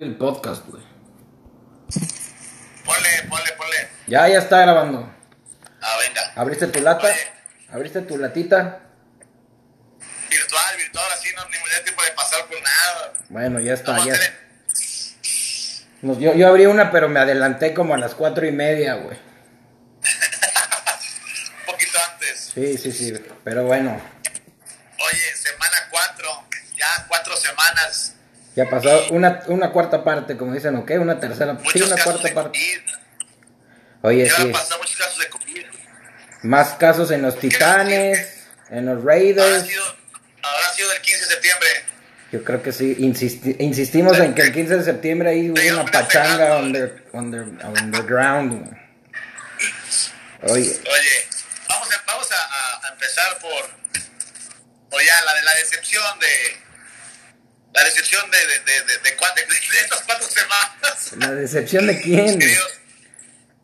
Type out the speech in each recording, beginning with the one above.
el podcast, güey. Ponle, ponle, ponle. Ya, ya está grabando. Ah, venga. ¿Abriste tu lata? Oye. ¿Abriste tu latita? Virtual, virtual, así no ni me da tiempo de pasar por nada. Bueno, ya está, Vamos ya. Nos- yo, yo abrí una, pero me adelanté como a las cuatro y media, güey. un poquito antes. Sí, sí, sí. Pero bueno, Oye, semana 4, ya cuatro semanas. Ya pasó una, una cuarta parte, como dicen, ¿o qué? Una tercera, sí, una casos cuarta de parte. Oye, Ya sí. han pasado muchos casos de COVID. Más casos en los Titanes, en los ha Raiders. sido, ahora ha sido el 15 de septiembre. Yo creo que sí. Insisti- insistimos en que el 15 de septiembre ahí hubo una pachanga under, under, underground. Oye, Oye, vamos a, vamos a, a- empezar por, por ya la de la decepción de. La decepción de, de, de, de, de, estas cuatro semanas. ¿la decepción de quién?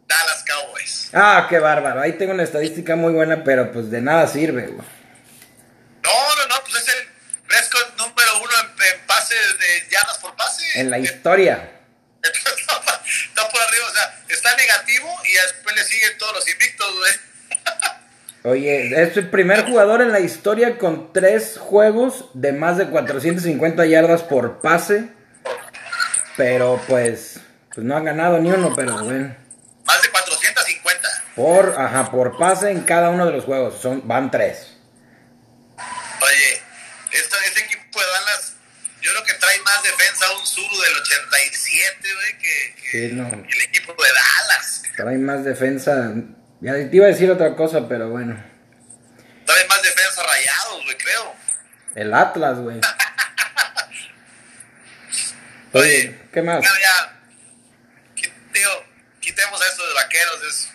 Dallas Cowboys. Ah, qué bárbaro. Ahí tengo una estadística muy buena, pero pues de nada sirve, güey. No, no, no, pues es el Prescott número uno en, en pases de yardas por pase. En la historia. está por arriba, o sea, está negativo y después le siguen todos los invictos, güey. Oye, es el primer jugador en la historia con tres juegos de más de 450 yardas por pase. Pero pues, pues no han ganado ni uno, pero bueno. Más de 450. Por, ajá, por pase en cada uno de los juegos. Son, van tres. Oye, esto, este equipo de Dallas, yo creo que trae más defensa un Zuru del 87, güey, que, que Sí, no. el equipo de Dallas. Trae más defensa. Ya te iba a decir otra cosa, pero bueno. Trae más defensa rayados, güey, creo. El Atlas, güey. Oye, ¿qué más? Ya, ya. Digo, quitemos a estos de vaqueros, es,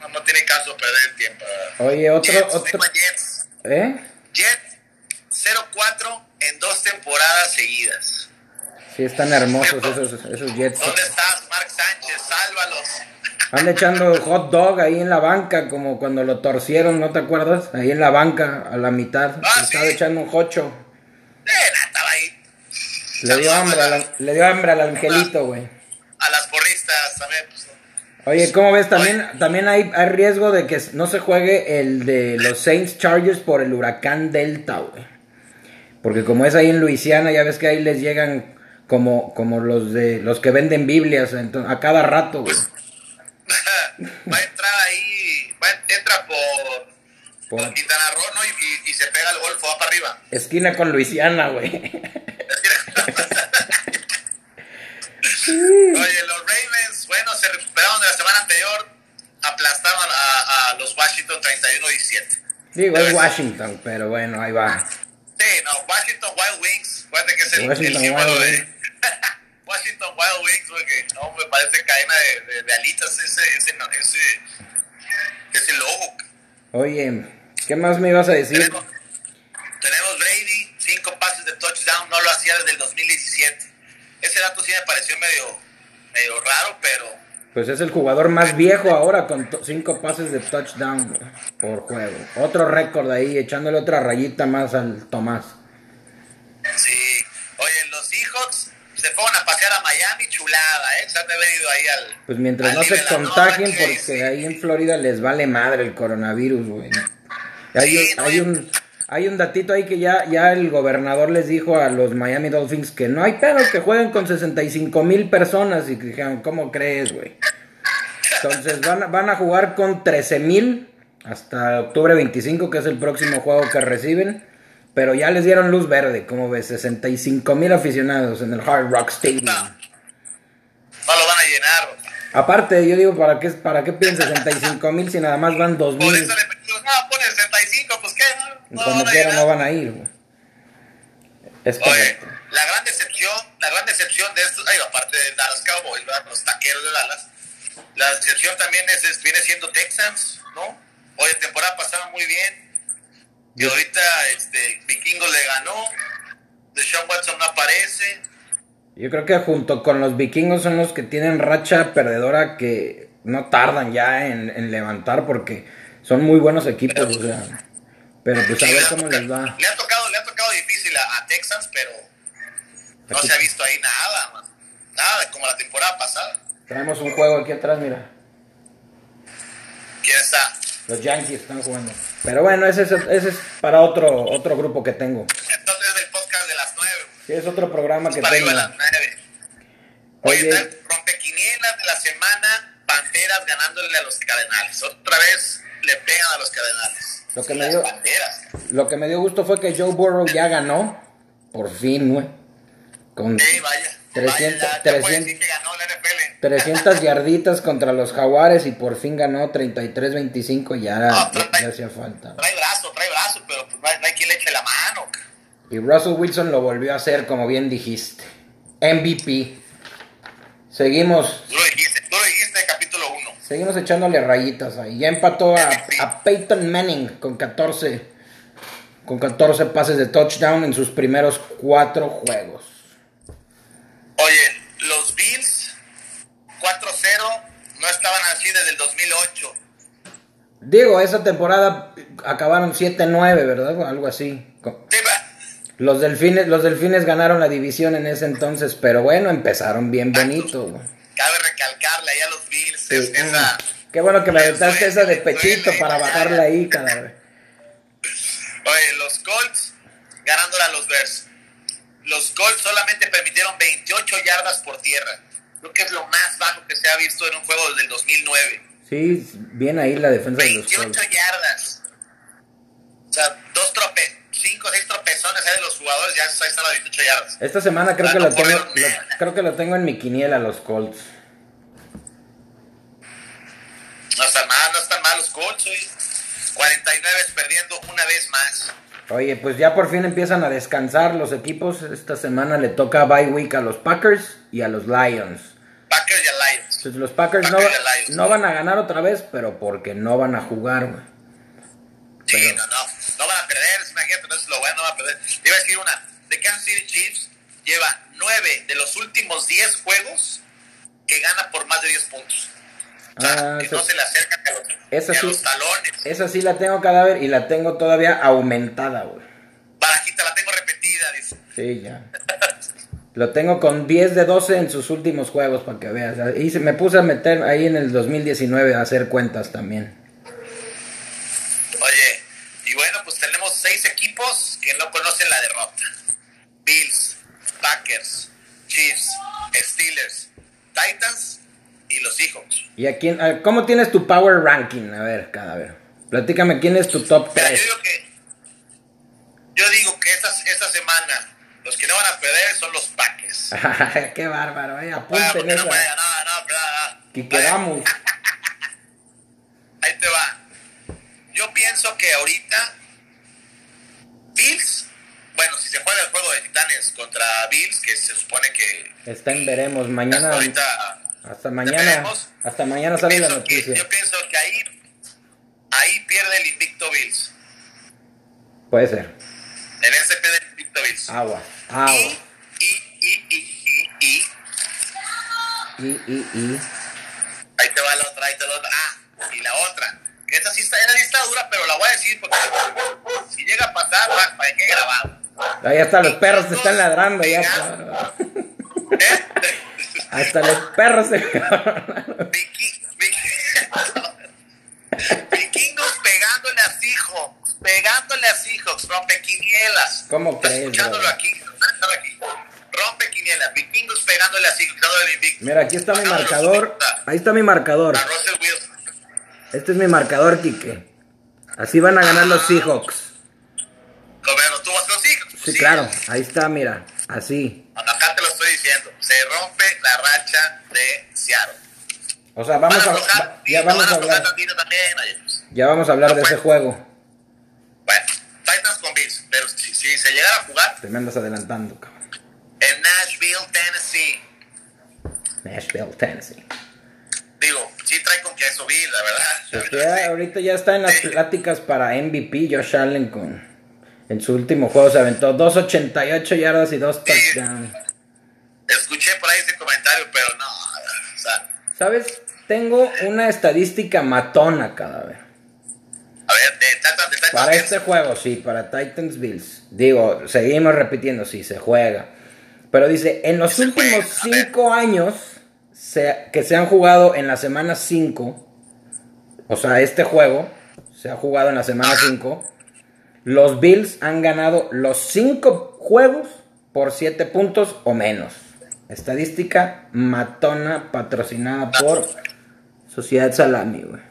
no, no tiene caso perder el tiempo. Oye, otro, Jets, otro. Jets. ¿Eh? Jets 0-4 en dos temporadas seguidas. Sí, están hermosos esos, esos Jets. ¿Dónde estás, Mark Sánchez? Sálvalos. Anda echando hot dog ahí en la banca, como cuando lo torcieron, ¿no te acuerdas? Ahí en la banca, a la mitad. Ah, Estaba sí. echando un jocho. Eh, estaba ahí. Le dio hambre, al- le dio hambre al angelito, güey. A las porristas también. Pues, Oye, ¿cómo ves? También, también hay, hay riesgo de que no se juegue el de los Saints Chargers por el huracán Delta, güey. Porque como es ahí en Luisiana, ya ves que ahí les llegan como, como los de los que venden Biblias entonces, a cada rato, güey. Va a entrar ahí, va, a- entra por, por Por Quintana Roo ¿no? y, y- y se pega el golfo, va para arriba. esquina con Luisiana, güey. Oye, los Ravens, bueno, se recuperaron de la semana anterior, aplastaron a, a los Washington 31-17. Digo, es Washington, pero bueno, ahí va. Sí, no, Washington Wild Wings, acuérdate que es el, el símbolo de... Washington Wild Wings, porque no, me parece cadena de, de, de alitas ese, ese, no, ese, ese logo. Oye, ¿qué más me ibas a decir? Tenemos, tenemos Brady, cinco pases de touchdown, no lo hacía desde el 2017. Ese dato sí me pareció medio, medio raro, pero Pues es el jugador más viejo ahora con cinco pases de touchdown por juego. Otro récord ahí, echándole otra rayita más al Tomás. sí. Oye, los Seahawks se fueron a pasear a Miami, chulada, ¿eh? Se han de haber ido ahí al... Pues mientras al no se contagien, porque sí. ahí en Florida les vale madre el coronavirus, güey. Hay, Sí, hay un hay un datito ahí que ya, ya el gobernador les dijo a los Miami Dolphins que no hay pedo que jueguen con 65 mil personas y que dijeron, ¿cómo crees, güey? Entonces van, a- van a jugar con 13 mil hasta octubre 25, que es el próximo juego que reciben. Pero ya les dieron luz verde, como ves, 65 mil aficionados en el Hard Rock Stadium. No lo van a llenar. Aparte, yo digo, ¿para qué, para qué piden 65 mil si nada más van 2 Por mil? eso le metimos, no, pone 65, pues qué, no, no Como van a quiera llenar. no van a ir. Es Oye, la gran decepción, la gran decepción de estos, ay, aparte de Dallas Cowboys, ¿verdad? los taqueros de Dallas, la decepción también es, es- viene siendo Texans, ¿no? Oye, temporada pasada muy bien, y ahorita este, Vikingo le ganó, Deshaun Watson no aparece, Yo creo que junto con los vikingos son los que tienen racha perdedora que no tardan ya en, en levantar porque son muy buenos equipos, o sea. Pero pues a ver cómo tocado- les va. Le ha tocado, le ha tocado difícil a, a Texans, pero No se ha visto ahí nada, man. Nada, como la temporada pasada. Tenemos un juego aquí atrás, mira. ¿Quién está? Los Yankees están jugando. Pero bueno, ese es, ese es para otro, otro grupo que tengo. Entonces es el podcast de las nueve. Sí, es otro programa que Para tengo. de las nueve. Oye, Oye. rompequinielas de la semana, Panteras ganándole a los Cardenales. Otra vez le pegan a los Cardenales. Lo que me dio- Panteras. Lo que me dio gusto fue que Joe Burrow ya ganó. Por fin, güey. Con Sí, vaya. 300, vaya, ya, ya puede 300. decir que ganó la NFL. 300 yarditas contra los Jaguares y por fin ganó 33-25. Ya, Ah, ya, ya hacía falta. Trae brazo, trae brazo, pero pues no hay, no quien le eche la mano. Y Russell Wilson lo volvió a hacer, como bien dijiste. MVP. Seguimos, Tú lo dijiste, tú lo dijiste capítulo 1. seguimos echándole rayitas ahí. Ya empató a, a Peyton Manning con 14, con 14 pases de touchdown en sus primeros cuatro juegos. Oye, los Bills 4-0 no estaban así desde el 2008. Digo, esa temporada acabaron 7-9, ¿verdad? Algo así. Sí. Los delfines, los delfines ganaron la división en ese entonces, pero bueno, empezaron bien bonito. güey. Cabe recalcarle ahí a los Bills Sí, esa... Qué bueno que me aventaste esa de pechito para bajarla ahí, cabrón. Oye, los Colts ganándole a los Bears. Los Colts solamente permitieron 28 yardas por tierra. Creo que es lo más bajo que se ha visto en un juego desde el 2009. Sí, bien ahí la defensa de los 28 Colts. yardas. O sea, dos trope, cinco o seis tropezones ahí de los jugadores, ya ahí están las 28 yardas. Esta semana creo que no lo tengo, lo- creo que lo tengo en mi quiniela los Colts. No están mal, no están mal los Colts, oye. 49 perdiendo una vez más. Oye, pues ya por fin empiezan a descansar los equipos. Esta semana le toca bye week a los Packers y a los Lions. Packers y a Lions. Entonces los Packers no, Packers y Lions. no van a ganar otra vez, pero porque no van a jugar, güey. Sí, Pero- no, no. No van a perder, imagínate, no es lo bueno, no van a perder. Te iba a decir una. The Kansas City Chiefs lleva nueve de los últimos 10 juegos que gana por más de 10 puntos. Ah, que esa- no se le acercan a los, esa a sí. los talones. Esa sí la tengo cadáver y la tengo todavía aumentada, güey. Barajita la tengo repetida, dice. Sí, ya. Lo tengo con 10 de 12 en sus últimos juegos para que veas. Y me puse a meter ahí en el 2019 a hacer cuentas también. Oye, y bueno, pues tenemos seis equipos que no conocen la derrota. Bills, Packers, Chiefs, Steelers, Titans y los Seahawks. ¿Y a quién, a- cómo tienes tu power ranking? A ver, cadáver. Platícame quién es tu top Mira, yo 3. digo que yo digo que esta, esta semana los que no van a perder son los Packers. Qué bárbaro, eh. Bueno, Apunten porque no esa. puede, no, no, no. Que quedamos. Ahí te va. Yo pienso que ahorita Bills, bueno, si se juega el juego de Titanes contra Bills, que se supone que Está en veremos. Mañana. ahorita Hasta mañana. Hasta mañana sale la pienso que- noticia. yo pienso que ahí, ahí pierde el invicto Bills. Puede ser. En ese pierde el invicto Bills. Agua. Agua. Y, y, y, y, y, y, Y, y, y. ahí te va la otra, ahí te va la otra. Ah, y la otra. Esta sí está, esta sí está dura, pero la voy a decir porque si llega a pasar, va para que grabado. Ahí hasta los perros te están ladrando ya. ¿Eh? Hasta los perros se. Viki- Viki- Vikingos pegándole a Seahawks, pegándole a Seahawks, rompe quinielas. ¿Cómo Estás crees, escuchándolo aquí, escuchándolo aquí. Rompe quinielas, vikingos pegándole a Seahawks. Mira, aquí está mi marcador. Ahí está mi marcador. A. Este es mi marcador, Quique. Así van a ganar los Seahawks. Como tú vas con los Seahawks. Sí, claro. Ahí está, mira. Así. Se rompe la racha de Seattle. O sea, vamos Van a, ya vamos van a hablar. también. Ya vamos a hablar No de ese juego. Bueno, Titans con Bills. Pero si, si se llegara a jugar Te me andas adelantando, cabrón. en Nashville, Tennessee, Nashville, Tennessee. digo, sí trae con queso Bill, la verdad. La verdad, ya, sí. ahorita ya está en las pláticas para MVP. Josh Allen con. En su último juego se aventó 2.88 yardas y 2 touchdowns. Escuché por ahí ese comentario, pero no. O sea, ¿Sabes? Tengo una estadística matona cada vez. a ver, de de Titans. Para este juego, sí, para Titans Bills. Digo, seguimos repitiendo, sí, se juega. Pero dice, en los últimos cinco años que se han jugado en la semana 5, o sea, este juego se ha jugado en la semana 5, los Bills han ganado los cinco juegos por 7 puntos o menos. Estadística matona patrocinada por Sociedad Salami, güey.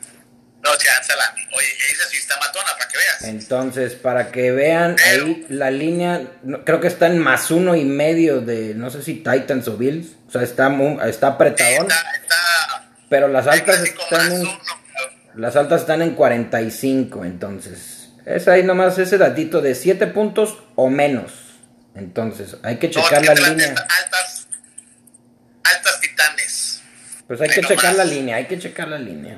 No, Sociedad Salami. Oye, esa sí está matona para que veas. Entonces, para que vean ahí la línea, creo que está en más uno y medio de, no sé si Titans o Bills. O sea, está, está apretadón. pero las altas están en, las altas están en 45, entonces. Es ahí nomás ese datito de 7 puntos o menos. Entonces, hay que checar la línea. Altas. Pues hay que checar la línea, hay que checar la línea.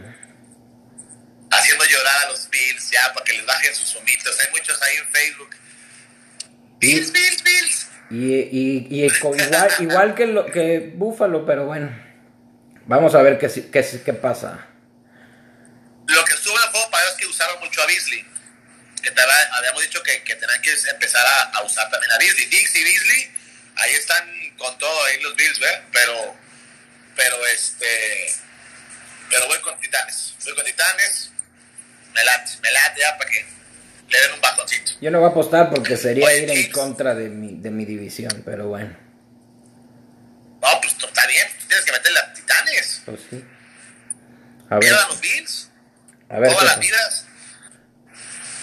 Haciendo llorar a los Bills ya para que les bajen sus humitos. Hay muchos ahí en Facebook. Bills, Bills, Bills. Y, y, y igual, igual que, lo, que Búfalo, pero bueno. Vamos a ver qué, qué, qué pasa. Lo que estuvo en el juego para es que usaron mucho a Beasley que te habíamos dicho que, que tenían que empezar a, usar también a Beasley. Dix y Beasley, ahí están con todo ahí los Bills, ¿verdad? Pero, pero este, pero voy con Titanes, voy con Titanes, me late, me late ya para que le den un bajoncito. Yo no voy a apostar porque sería ir en contra de mi, de mi división, pero bueno. No, pues está bien, tienes que meterle a Titanes. Pues sí. A ver. a los Bills. A ver. Todas las vidas.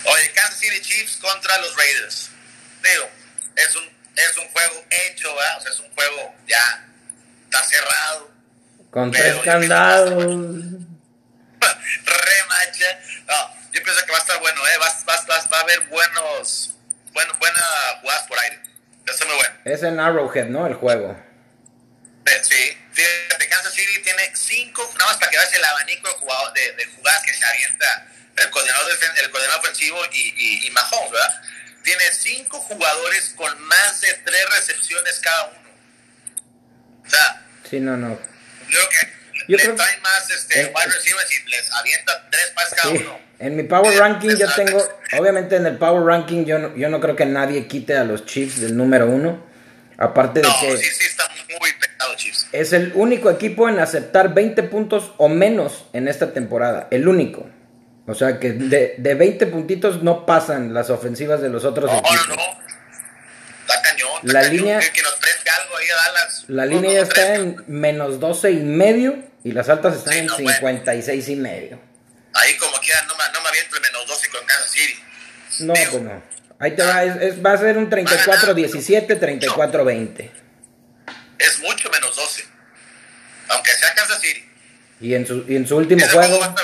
Oye, Kansas City Chiefs contra los Raiders. Digo, es un, es un juego hecho, ¿verdad? O sea, es un juego ya está cerrado. Con tres candados. Remacha. No, yo pienso que va a estar bueno, ¿eh? Va, va, va, va a haber buenos, bueno, buenas jugadas por aire. Eso es muy bueno. Es en Arrowhead, ¿no? El juego. Sí, fíjate, Kansas City tiene cinco, nada más para que veas el abanico de, de, de jugadas que se avienta el coordinador, el coordinador ofensivo y, y, Mahomes, ¿verdad? Tiene cinco jugadores con más de tres recepciones cada uno. O sea, sí, no, no. Creo que yo le traen más este, wide receivers y les avienta tres más cada uno. En mi Power Ranking yo tengo, obviamente en el Power Ranking yo no, yo no creo que nadie quite a los Chiefs del número uno. Aparte de que sí, sí está muy pesado, Chiefs. es el único equipo en aceptar 20 puntos o menos en esta temporada. El único. O sea que de, de 20 puntitos no pasan las ofensivas de los otros no, equipos. No, no, Está cañón. la línea, que nos ahí a Dallas. La línea ya está en menos 12 y medio y las altas están en 56 y medio. Ahí como quiera, no me, no me aviento el menos 12 con Kansas City. No, pues no. Ahí te va, es, va a ser un 34-17, 34-20. Es mucho menos 12. Aunque sea Kansas City. Y en su, y en su último juego,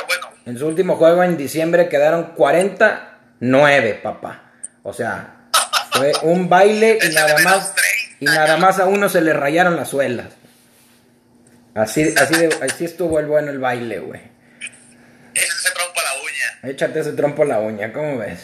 en su último juego en diciembre quedaron 49, papá. O sea, fue un baile y nada más y nada más a uno se le rayaron las suelas. Así, así, de, así estuvo el bueno el baile, güey. Échate ese trompo a la uña. Échate ese trompo a la uña, ¿cómo ves?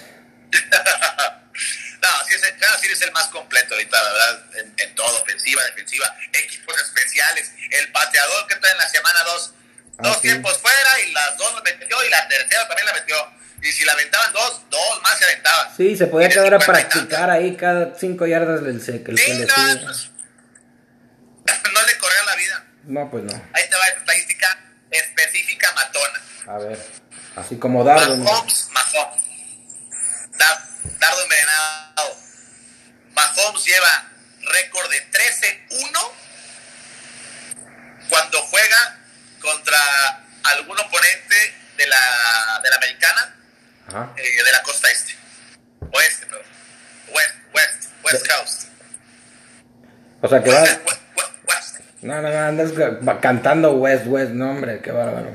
no, sí es, el, es el más completo ahorita, la verdad, en, en, todo, ofensiva, defensiva, equipos especiales, el pateador que está en la semana 2 dos tiempos fuera y las dos lo metió y la tercera también la metió. Y si la aventaban dos, dos más se aventaban. Sí, se podía quedar a practicar ahí cada cinco yardas del sec. El que le no, pues, no le corría la vida. No, pues no. Ahí te va esa estadística específica matona. A ver, así como Dardo. Mahomes, Mahomes. Dardo envenenado. Mahomes lleva récord de 13-1 cuando juega contra algún oponente de la, de la americana eh, de la costa este. Oeste, perdón. West, West, West Coast. O sea que va. No, no, no, andas cantando West, West, no, hombre, qué bárbaro.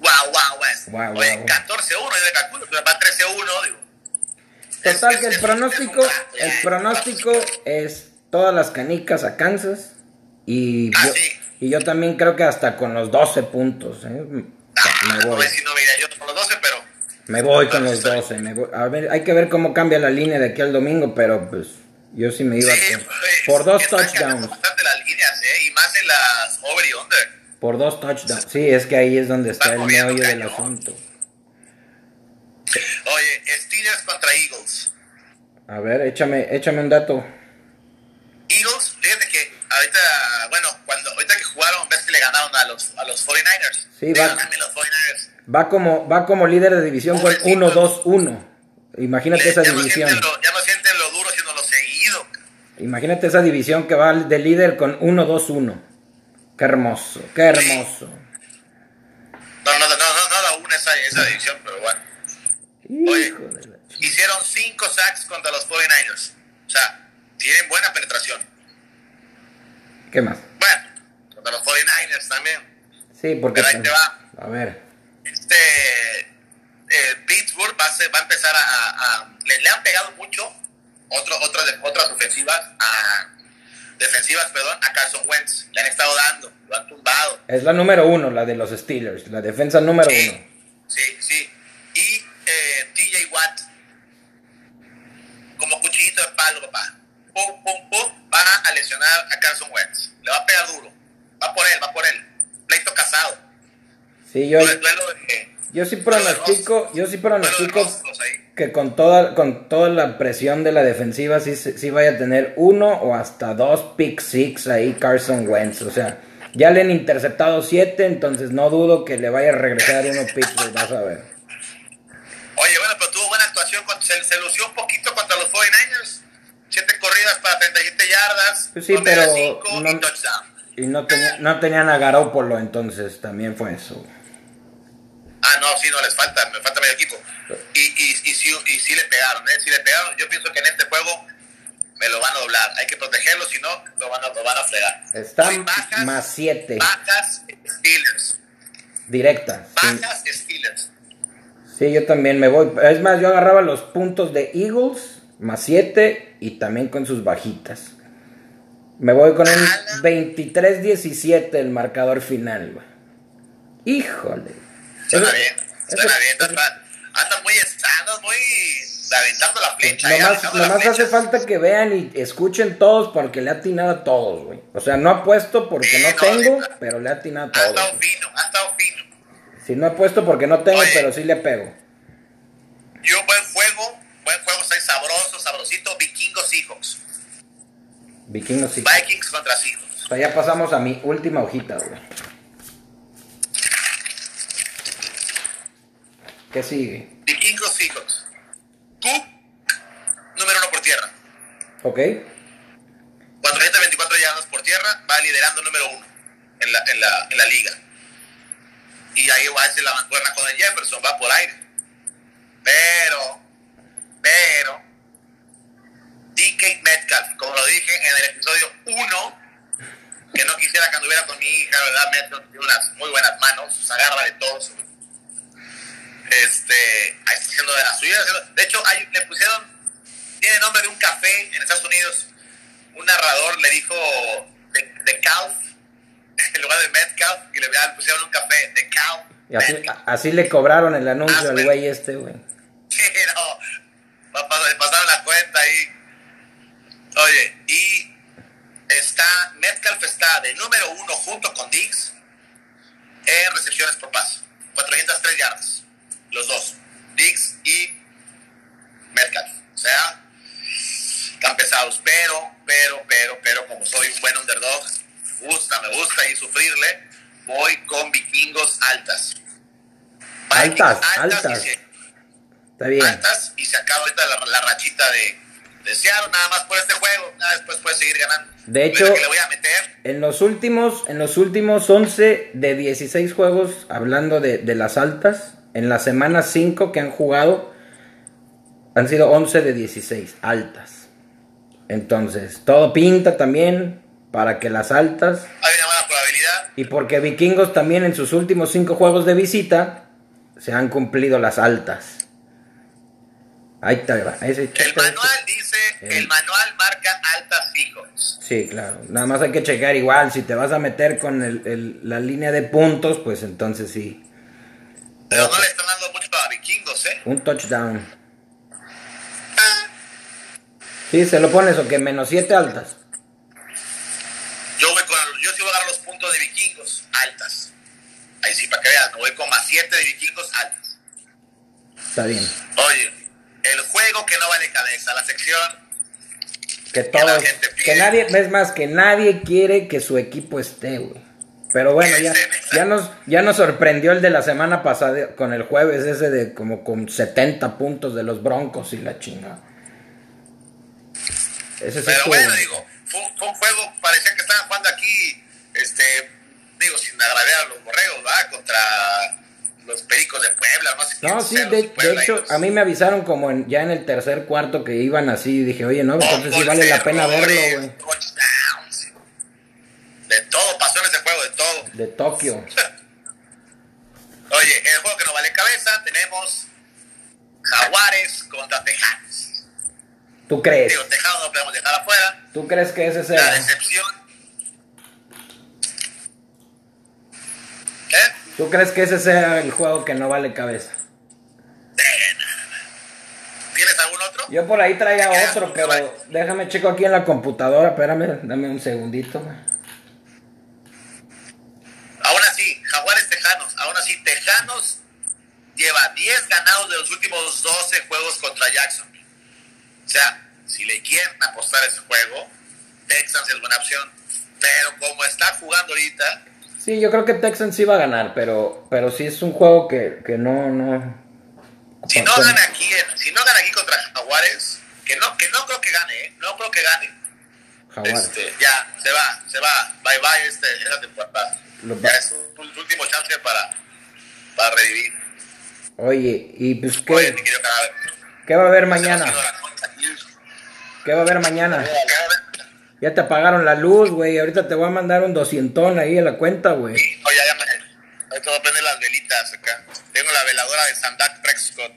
Wow, wow, West. Wow, wow. Oye, 14-1, yo de calculo, pero va 13-1, digo. Total, que el pronóstico, el pronóstico es todas las canicas a Kansas y ah, yo, sí. Y yo también creo que hasta con los 12 puntos. ¿eh? me voy. No no mira yo con los 12, pero. Me voy con los 12. Me voy. A ver, hay que ver cómo cambia la línea de aquí al domingo, pero pues yo sí me iba sí, por, por dos touchdowns. bastante las líneas, ¿eh? Y más en las over y under. Por dos touchdowns. Sí, es que ahí es donde está, el meollo del asunto. Oye, Steelers contra Eagles. A ver, échame, échame un dato. Eagles, fíjate que ahorita, bueno, cuando ahorita que jugaron, ves que le ganaron a los, a los 49ers. Sí, va, los 49ers. Va, como, va como líder de división con 1-2-1. Imagínate esa división. ya no sienten lo duro, sino lo seguido. Imagínate esa división que va de líder con 1-2-1. Qué hermoso, qué hermoso. No, no, no, no, no esa, esa división, pero bueno. Oye. Hicieron 5 sacks contra los 49ers. O sea, tienen buena penetración. ¿Qué más? Bueno, contra los 49ers también. Sí, porque... Pero ahí te va. A ver. Este eh, Pittsburgh va a, ser- va a empezar a, a- a- le, le han pegado mucho otro, otro de- otras ofensivas a defensivas, perdón, a Carson Wentz. Le han estado dando, lo han tumbado. Es la número uno, la de los Steelers. La defensa número uno. Sí, sí, sí. Y eh, TJ Watt, como cuchillito de palo, papá. Pum, pum, pum, va a lesionar a Carson Wentz. Le va a pegar duro. Va por él, va por él. Pleito casado. Sí, yo, yo sí pronostico, yo sí pronostico que con toda, con toda la presión de la defensiva sí, sí vaya a tener uno o hasta dos pick six ahí Carson Wentz. O sea, ya le han interceptado siete, entonces no dudo que le vaya a regresar uno Pittsburgh, vas a ver. Oye, bueno, pero tuvo buena actuación. Se, se lució un poquito contra los 49ers. Siete corridas para 37 yardas. Pues sí, pero cinco no- y no, tenía, no tenían a Garoppolo, entonces también fue eso. Ah, no, sí, no les falta. Me falta medio equipo. Y, y, y, sí, y sí le pegaron, ¿eh? Sí le pegaron. Yo pienso que en este juego me lo van a doblar. Hay que protegerlo, si no, lo van a, lo van a fregar. Están bajas, más siete, Bajas Steelers. directa. Sí. Bajas Steelers. Sí, yo también me voy. Es más, yo agarraba los puntos de Eagles, más 7 y también con sus bajitas. Me voy con un 23-17 el marcador final. Híjole. Suena bien. eso- Suena bien. eso- Andas anda muy, andas muy aventando la flecha. ahí, Nomás, la nomás flecha. hace falta que vean y escuchen todos porque le ha atinado a todos, güey. O sea, no apuesto porque Sí, no no, tengo, sí. pero le ha atinado a Ha todos. estado fino, ha estado fino. Si no apuesto porque no tengo, Oye. pero sí le pego. Yo, buen juego, buen juego, está ahí sabroso, sabrosito. Vikingos Seahawks. Vikingos sí. Vikings contra Seahawks. O sea, ya pasamos a mi última hojita, güey. ¿Qué sigue? Vikingos Seahawks. Cook, número uno por tierra. ¿Ok? 424 yardas por tierra, va liderando número uno en la, en la, en la liga. Y ahí va a ser la mancuerna con el Jefferson, va por aire. Pero, pero, DK Metcalf, como lo dije en el episodio 1, que no quisiera que anduviera con mi hija, ¿verdad? Metcalf tiene unas muy buenas manos, se agarra de todos. Este, ahí está haciendo de las suyas. De hecho, ahí le pusieron, tiene nombre de un café en Estados Unidos. Un narrador le dijo de, de Calf, en lugar de Metcalf, y le, pusieron un café de Calf. Y así, así le cobraron el anuncio al güey este, güey. Sí, no. Pasaron la cuenta ahí. Oye, y está, Metcalf está de número uno junto con Diggs en recepciones por paso. 403 yardas. Los dos. Diggs y Metcalf. O sea, están pesados. Pero, pero, pero, pero, como soy un buen underdog, me gusta, me gusta ahí sufrirle, voy con vikingos altas. Vikings Altas, altas. y se- Está bien. altas y se acaba ahorita la, la rachita de, de Seattle, nada más por este juego, nada después puede seguir ganando. De hecho- que le voy a meter, En los últimos, en los últimos 11 de 16 juegos, hablando de, de las altas, en la semana 5 que han jugado, han sido 11 de 16 altas. Entonces, todo pinta también para que las altas, hay una buena probabilidad. y porque Vikingos también en sus últimos 5 juegos de visita, se han cumplido las altas. Ahí está, va. Ese- El manual dice, el manual marca altas hijos. Sí, claro. Nada más hay que checar igual. Si te vas a meter con el, el- la línea de puntos, pues entonces sí. Pero no le están dando mucho a vikingos, ¿eh? Un touchdown. Sí, se lo pones o que menos 7 altas. Yo voy con, yo sí voy a agarrar los puntos de vikingos altas. Ahí sí, para que veas, me voy con más 7 de vikingos altas. Está bien. Oye, el juego que no vale cabeza, la sección Que todos, que nadie, es más, que nadie quiere que su equipo esté, güey. Pero bueno, ya, ya nos, ya nos sorprendió el de la semana pasada con el jueves ese de como con 70 puntos de los Broncos y la chinga. Ese Pero estuvo bueno, digo, fue, fue un juego, parecía que estaban jugando aquí, este, digo, sin agraviar a los borregos, ¿verdad? Contra los pericos de Puebla, no sé No, sí, de, de hecho, y los- a mí me avisaron como en- ya en el tercer cuarto que iban así. Dije, oye, no, entonces sí vale la pena verlo, güey. De todo pasó de Tokio. Oye, en el juego que no vale cabeza, tenemos Jaguares contra Tejanos. ¿Tú crees? Digo, Tejanos no podemos dejar afuera. ¿Tú crees que ese La sea? decepción. ¿Eh? ¿Tú crees que ese sea el juego que no vale cabeza? ¿Tienes algún otro? Yo por ahí traía otro, pero déjame checo aquí en la computadora. Espérame, dame un segundito. güey. Aún así, Jaguares Tejanos, aún así, Tejanos lleva 10 ganados de los últimos 12 juegos contra Jackson. O sea, si le quieren apostar ese juego, Texans es buena opción. Pero como está jugando ahorita, Sí, yo creo que Texans sí va a ganar, pero, pero sí es un juego que, que no, no. si no gana aquí, si no gana aquí contra Jaguares, que no, que no creo que gane, ¿eh? no creo que gane. Jaguares. Este, ya, se va, se va, bye bye este, esa temporada. Lo- Ya es un último chance para, para revivir. Oye, y pues Oye, ¿qué, va a haber mañana? ¿Qué va a haber mañana? Ya te apagaron la luz, güey. Ahorita te voy a mandar un doscientón ahí en la cuenta, güey. Oye, ya me. Ahorita voy a prender las velitas acá. Tengo la veladora de Sandak Prescott.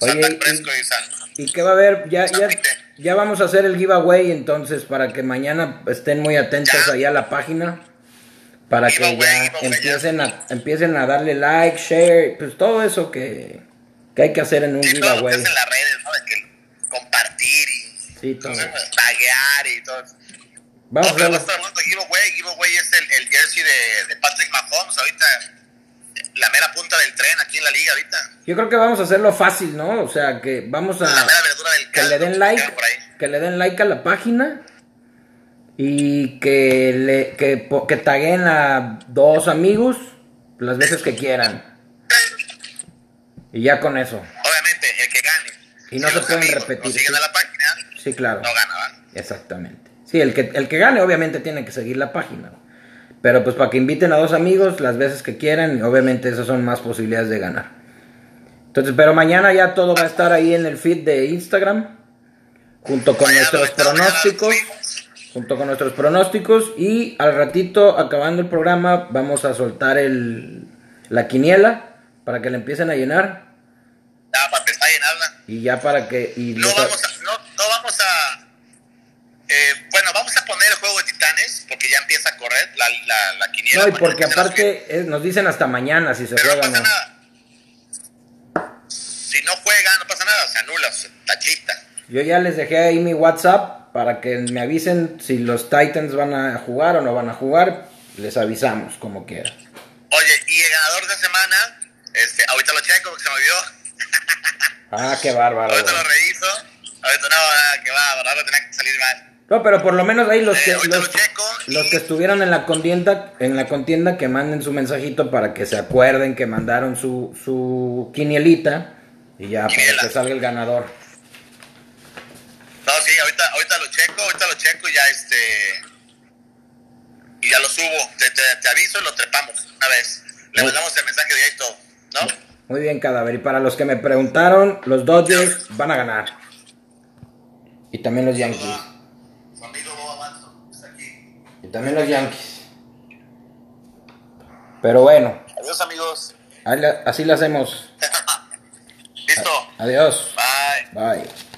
Oye, Sandak Prescott y San. ¿Y qué va a haber? Ya, ya, ya vamos a hacer el giveaway entonces para que mañana estén muy atentos Ya. ahí a la página. Para que Giveaway, ya giveaway, empiecen a, empiecen a darle like, share, pues todo eso que, que hay que hacer en un Sí, todo lo que giveaway. es en las redes, ¿no? De que compartir y. Sí, todo. taguear y todo. Vamos no, a de giveaway. Giveaway es el, el jersey de, de Patrick Mahomes ahorita. La mera punta del tren aquí en la liga ahorita. Yo creo que vamos a hacerlo fácil, ¿no? O sea, que vamos La a mera verdura del que le den like, que le den like a la página y que le que, taguen a dos amigos las veces que quieran. Y ya con eso. Obviamente, el que gane. Y no se pueden amigos repetir, sí. la página, Sí, claro. no gana. Exactamente. Sí, el que, el que gane obviamente tiene que seguir la página. Pero pues para que inviten a dos amigos las veces que quieran, y obviamente esas son más posibilidades de ganar. Entonces, pero mañana ya todo va a estar ahí en el feed de Instagram, junto con Mañana, nuestros pronósticos. Junto con nuestros pronósticos y al ratito, acabando el programa, vamos a soltar el, la quiniela para que la empiecen a llenar Ya, para empezar a llenarla. y ya para que... Y No vamos a, no, no vamos a eh, bueno, vamos a poner el juego de titanes porque ya empieza a correr la, la, la quiniela. No, y porque aparte nos dicen hasta mañana si se Pero no juega o pasa no. nada. Si no juega, no pasa nada, se anula, se tachita. Yo ya les dejé ahí mi WhatsApp para que me avisen si los Titans van a jugar o no van a jugar. Les avisamos como quiera. Oye, y el ganador de semana, este, ahorita lo checo porque se me olvidó. Ah, qué bárbaro. Ahorita güey. lo reviso. Ahorita no, que va, ahora tenía que salir mal. No, pero por lo menos ahí los Eh, que ahorita los, lo los que estuvieron en la contienda, en la contienda que manden su mensajito para que se acuerden que mandaron su, su quinielita y ya para que salga el ganador. Sí, ahorita, ahorita lo checo, ahorita lo checo y ya este. Y ya lo subo. Te, te, te aviso y lo trepamos una vez. Le mandamos el mensaje de ahí y todo. ¿No? Muy bien, cadáver. Y para los que me preguntaron, los Dodgers van a ganar. Y también los Yankees. Su amigo Boba Watson está aquí. Y también los Yankees. Pero bueno, Adiós, amigos. así lo hacemos. Listo. Adiós. Bye. Bye.